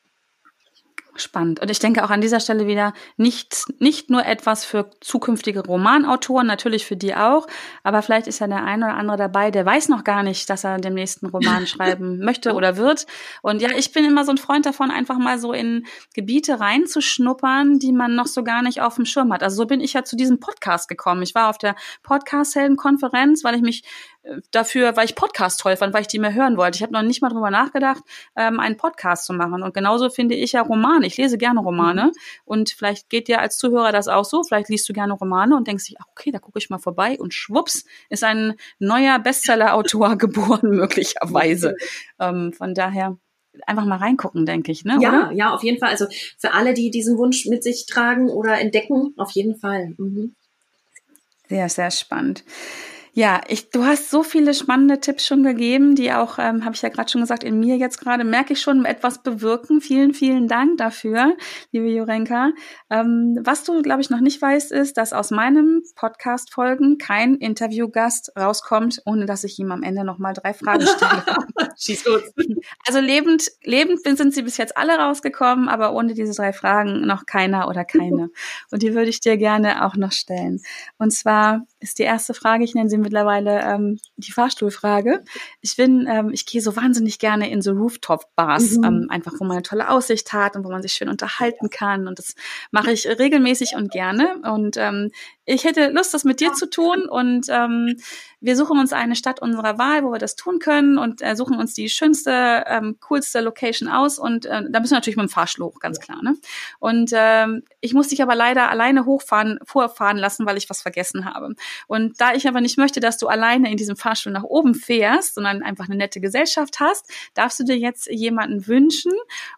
Spannend. Und ich denke auch an dieser Stelle wieder nicht, nicht nur etwas für zukünftige Romanautoren, natürlich für die auch, aber vielleicht ist ja der ein oder andere dabei, der weiß noch gar nicht, dass er dem nächsten Roman *laughs* schreiben möchte oder wird. Und ja, ich bin immer so ein Freund davon, einfach mal so in Gebiete reinzuschnuppern, die man noch so gar nicht auf dem Schirm hat. Also so bin ich ja zu diesem Podcast gekommen. Ich war auf der Podcast-Helden-Konferenz, weil ich mich dafür, weil ich Podcast toll fand, weil ich die mehr hören wollte. Ich habe noch nicht mal drüber nachgedacht, ähm, einen Podcast zu machen. Und genauso finde ich ja Romane. Ich lese gerne Romane. Mhm. Und vielleicht geht dir als Zuhörer das auch so. Vielleicht liest du gerne Romane und denkst dich, ach, okay, da gucke ich mal vorbei. Und schwupps ist ein neuer Bestseller-Autor *laughs* geboren, möglicherweise. *laughs* Ähm, von daher einfach mal reingucken, denke ich. Ne? Ja, oder? ja, auf jeden Fall. Also für alle, die diesen Wunsch mit sich tragen oder entdecken, auf jeden Fall. Mhm. Sehr, sehr spannend. Ja, ich, du hast so viele spannende Tipps schon gegeben, die auch, ähm, habe ich ja gerade schon gesagt, in mir jetzt gerade merke ich schon etwas bewirken. Vielen, vielen Dank dafür, liebe Jurenka. Ähm, was du, glaube ich, noch nicht weißt, ist, dass aus meinem Podcast-Folgen kein Interviewgast rauskommt, ohne dass ich ihm am Ende nochmal drei Fragen stelle. *laughs* Schieß los. Also lebend, lebend sind sie bis jetzt alle rausgekommen, aber ohne diese drei Fragen noch keiner oder keine. *laughs* Und die würde ich dir gerne auch noch stellen. Und zwar ist die erste Frage, ich nenne sie mittlerweile ähm, die Fahrstuhlfrage. Ich bin, ähm, ich gehe so wahnsinnig gerne in so Rooftop-Bars, mhm. ähm, einfach wo man eine tolle Aussicht hat und wo man sich schön unterhalten kann. Und das mache ich regelmäßig und gerne. Und ähm, ich hätte Lust, das mit dir zu tun. Und ähm, wir suchen uns eine Stadt unserer Wahl, wo wir das tun können und äh, suchen uns die schönste, ähm, coolste Location aus. Und äh, da müssen wir natürlich mit dem Fahrstuhl hoch, ganz klar. Ne? Und ähm, ich muss dich aber leider alleine hochfahren, vorfahren lassen, weil ich was vergessen habe. Und da ich aber nicht möchte, dass du alleine in diesem Fahrstuhl nach oben fährst, sondern einfach eine nette Gesellschaft hast, darfst du dir jetzt jemanden wünschen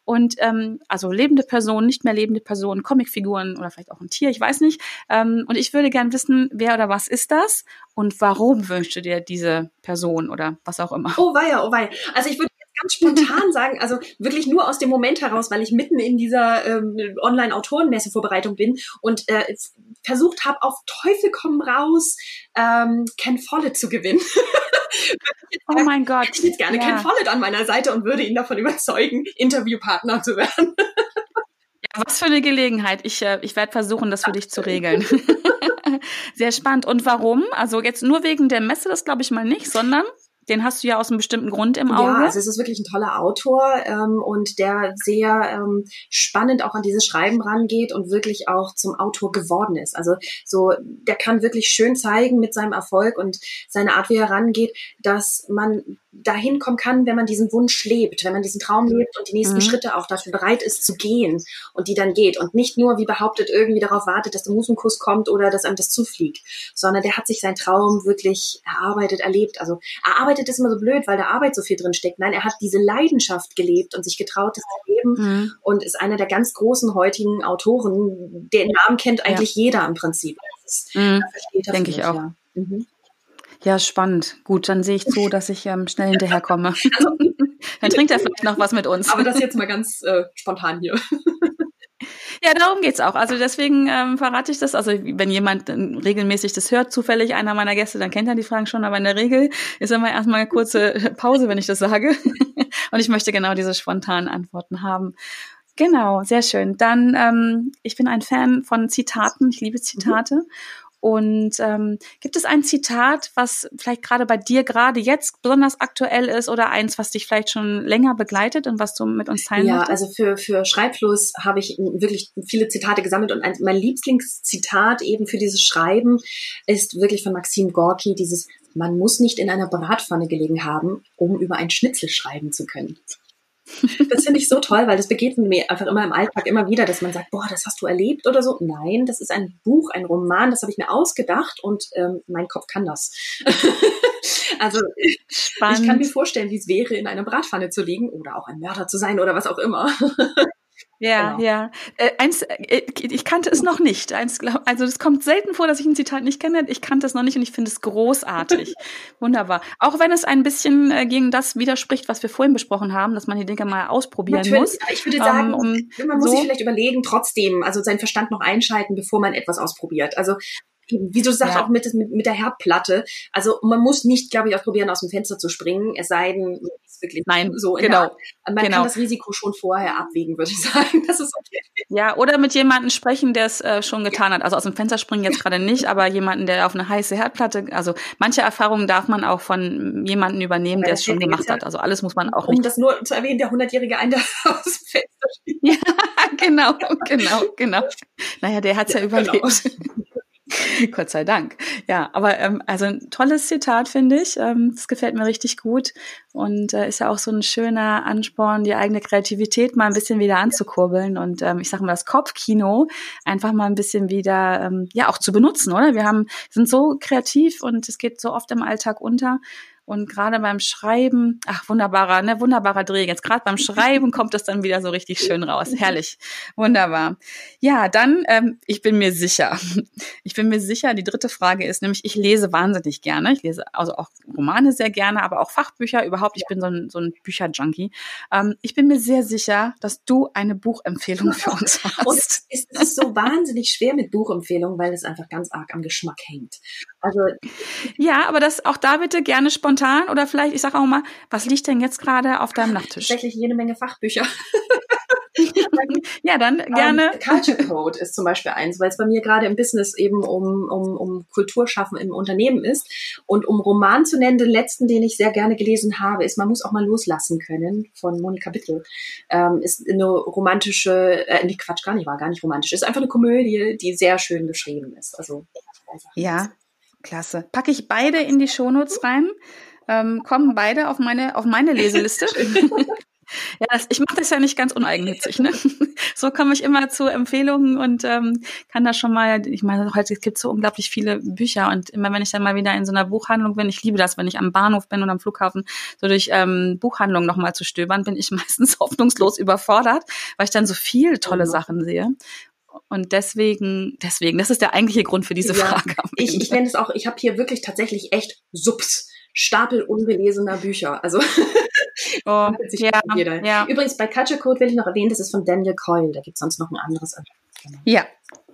und ähm, also lebende Personen, nicht mehr lebende Personen, Comicfiguren oder vielleicht auch ein Tier, ich weiß nicht. Ähm, und ich würde gern wissen, wer oder was ist das und warum wünschst du dir diese Person oder was auch immer? Oh weia, oh weia. Also ich würde ganz spontan *laughs* sagen, also wirklich nur aus dem Moment heraus, weil ich mitten in dieser ähm, Online-Autorenmesse-Vorbereitung bin und äh, versucht habe, auf Teufel komm raus, ähm, Ken Follett zu gewinnen. *laughs* oh mein Gott. Ich hätte gerne ja. Ken Follett an meiner Seite und würde ihn davon überzeugen, Interviewpartner zu werden. *laughs* ja, was für eine Gelegenheit. Ich, äh, ich werde versuchen, das für dich zu regeln. Sehr spannend. Und warum? Also jetzt nur wegen der Messe, das glaube ich mal nicht, sondern den hast du ja aus einem bestimmten Grund im Auge. Ja, also es ist wirklich ein toller Autor ähm, und der sehr ähm, spannend auch an dieses Schreiben rangeht und wirklich auch zum Autor geworden ist. Also so, der kann wirklich schön zeigen mit seinem Erfolg und seiner Art, wie er rangeht, dass man dahin kommen kann, wenn man diesen Wunsch lebt, wenn man diesen Traum lebt und die nächsten mhm. Schritte auch dafür bereit ist zu gehen und die dann geht und nicht nur wie behauptet irgendwie darauf wartet, dass der Musenkuss kommt oder dass einem das zufliegt, sondern der hat sich seinen Traum wirklich erarbeitet, erlebt. Also erarbeitet ist immer so blöd, weil der Arbeit so viel drin steckt. Nein, er hat diese Leidenschaft gelebt und sich getraut, das zu leben mhm. und ist einer der ganz großen heutigen Autoren. Den Namen kennt eigentlich ja. jeder im Prinzip. Das ist, mhm. Denke ich auch. Ja. Mhm. Ja, spannend. Gut, dann sehe ich zu, dass ich ähm, schnell *laughs* hinterherkomme. Also, dann trinkt er vielleicht noch was mit uns. Aber das jetzt mal ganz äh, spontan hier. *laughs* Ja, darum geht's auch. Also deswegen ähm, verrate ich das. Also wenn jemand regelmäßig das hört, zufällig einer meiner Gäste, dann kennt er die Fragen schon. Aber in der Regel ist immer erstmal eine kurze *laughs* Pause, wenn ich das sage. *laughs* Und ich möchte genau diese spontanen Antworten haben. Genau, sehr schön. Dann, ähm, ich bin ein Fan von Zitaten. Ich liebe Zitate. Mhm. Und ähm, gibt es ein Zitat, was vielleicht gerade bei dir gerade jetzt besonders aktuell ist oder eins, was dich vielleicht schon länger begleitet und was du mit uns teilen Ja, möchtest? also für, für Schreibfluss habe ich wirklich viele Zitate gesammelt und ein, mein Lieblingszitat eben für dieses Schreiben ist wirklich von Maxim Gorki, dieses man muss nicht in einer Bratpfanne gelegen haben, um über ein Schnitzel schreiben zu können. Das finde ich so toll, weil das begegnet mir einfach immer im Alltag immer wieder, dass man sagt, boah, das hast du erlebt oder so. Nein, das ist ein Buch, ein Roman, das habe ich mir ausgedacht und ähm, mein Kopf kann das. *laughs* also Spannend. ich kann mir vorstellen, wie es wäre, in einer Bratpfanne zu liegen oder auch ein Mörder zu sein oder was auch immer. *laughs* Ja, genau. ja. Äh, eins, äh, ich kannte es noch nicht. Eins, glaub, also es kommt selten vor, dass ich ein Zitat nicht kenne. Ich kannte es noch nicht und ich finde es großartig. *laughs* Wunderbar. Auch wenn es ein bisschen äh, gegen das widerspricht, was wir vorhin besprochen haben, dass man die Dinge mal ausprobieren Natürlich, muss. Ich würde sagen, ähm, um, man muss so sich vielleicht überlegen, trotzdem, also seinen Verstand noch einschalten, bevor man etwas ausprobiert. Also wie du sagst, ja. auch mit, mit, mit der Herdplatte. Also man muss nicht, glaube ich, ausprobieren, aus dem Fenster zu springen, es sei denn, es wirklich Nein, so. genau. Man genau. kann das Risiko schon vorher abwägen, würde ich *laughs* sagen. Das ist okay. Ja, oder mit jemandem sprechen, der es äh, schon getan hat. Also aus dem Fenster springen jetzt gerade nicht, aber jemanden, der auf eine heiße Herdplatte, also manche Erfahrungen darf man auch von jemandem übernehmen, der es schon gemacht hat. Also alles muss man auch Um nicht. das nur zu erwähnen, der hundertjährige ein, der *laughs* aus dem Fenster *laughs* steht. Ja, genau, genau, genau. Naja, der hat's ja, Ja, überlebt. genau. *laughs* Gott sei Dank. Ja, aber ähm, also ein tolles Zitat finde ich. Ähm, das gefällt mir richtig gut und äh, ist ja auch so ein schöner Ansporn, die eigene Kreativität mal ein bisschen wieder anzukurbeln und ähm, ich sage mal das Kopfkino einfach mal ein bisschen wieder ähm, ja auch zu benutzen, oder? Wir haben sind so kreativ und es geht so oft im Alltag unter. Und gerade beim Schreiben, ach wunderbarer, ne, wunderbarer Dreh. Jetzt gerade beim Schreiben *laughs* kommt es dann wieder so richtig schön raus. Herrlich, wunderbar. Ja, dann, ähm, ich bin mir sicher. *laughs* Ich bin mir sicher, die dritte Frage ist nämlich, ich lese wahnsinnig gerne. Ich lese also auch Romane sehr gerne, aber auch Fachbücher überhaupt. Ich bin so ein, so ein Bücherjunkie. Ähm, ich bin mir sehr sicher, dass du eine Buchempfehlung für uns *laughs* hast. Und es ist, es ist so wahnsinnig schwer mit Buchempfehlungen, weil es einfach ganz arg am Geschmack hängt. Also Ja, aber das auch da bitte gerne spontan oder vielleicht, ich sage auch mal, was liegt denn jetzt gerade auf deinem Nachttisch? tatsächlich jede Menge Fachbücher. *laughs* Ja, dann gerne. Ähm, *laughs* Culture Code ist zum Beispiel eins, weil es bei mir gerade im Business eben um, um, um Kulturschaffen im Unternehmen ist. Und um Roman zu nennen, den letzten, den ich sehr gerne gelesen habe, ist Man muss auch mal loslassen können von Monika Bittel. Ähm, ist eine romantische, äh, nee, Quatsch, gar nicht, war gar nicht romantisch. Ist einfach eine Komödie, die sehr schön geschrieben ist. Also Ja, klasse. Packe ich beide in die Shownotes rein. Ähm, kommen beide auf meine, auf meine Leseliste. *laughs* Ja, das, ich mache das ja nicht ganz uneigennützig. Ne? *laughs* So komme ich immer zu Empfehlungen und ähm, kann da schon mal, ich meine, heute gibt es so unglaublich viele Bücher und immer wenn ich dann mal wieder in so einer Buchhandlung bin, ich liebe das, wenn ich am Bahnhof bin oder am Flughafen, so durch ähm, Buchhandlungen nochmal zu stöbern, bin ich *laughs* meistens hoffnungslos überfordert, weil ich dann so viel tolle Mhm. Sachen sehe. Und deswegen, deswegen, das ist der eigentliche Grund für diese Ja, Frage. Ich, ich nenne es auch, ich habe hier wirklich tatsächlich echt Subs. Stapel ungelesener Bücher. Also *laughs* oh, ja, jeder. ja, Übrigens bei Culture Code will ich noch erwähnen, das ist von Daniel Coyle. Da gibt es sonst noch ein anderes. Ja,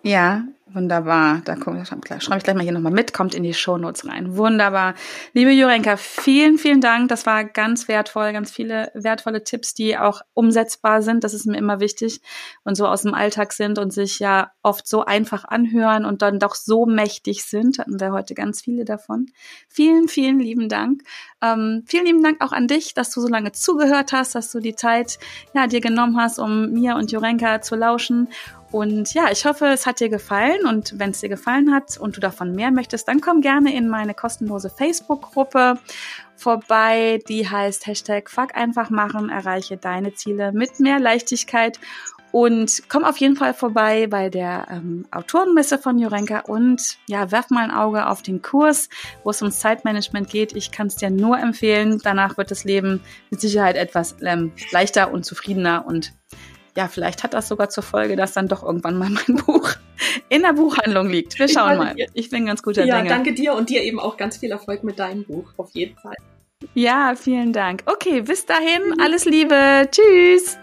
ja, wunderbar. Da schreibe ich gleich mal hier nochmal mit, kommt in die Shownotes rein. Wunderbar. Liebe Jurenka, vielen, vielen Dank. Das war ganz wertvoll, ganz viele wertvolle Tipps, die auch umsetzbar sind. Das ist mir immer wichtig und so aus dem Alltag sind und sich ja oft so einfach anhören und dann doch so mächtig sind. Hatten wir heute ganz viele davon. Vielen, vielen lieben Dank. Ähm, vielen lieben Dank auch an dich, dass du so lange zugehört hast, dass du die Zeit ja, dir genommen hast, um mir und Jurenka zu lauschen. Und ja, ich hoffe, es hat dir gefallen. Und wenn es dir gefallen hat und du davon mehr möchtest, dann komm gerne in meine kostenlose Facebook-Gruppe vorbei. Die heißt Hashtag Fuck einfach machen, erreiche deine Ziele mit mehr Leichtigkeit. Und komm auf jeden Fall vorbei bei der ähm, Autorenmesse von Jurenka und ja, werf mal ein Auge auf den Kurs, wo es ums Zeitmanagement geht. Ich kann es dir nur empfehlen. Danach wird das Leben mit Sicherheit etwas ähm, leichter und zufriedener und ja, vielleicht hat das sogar zur Folge, dass dann doch irgendwann mal mein *laughs* Buch in der Buchhandlung liegt. Wir schauen mal. Ich bin ganz guter Ja, Dinge. danke dir und dir eben auch ganz viel Erfolg mit deinem Buch. Auf jeden Fall. Ja, vielen Dank. Okay, bis dahin. Alles Liebe. Tschüss.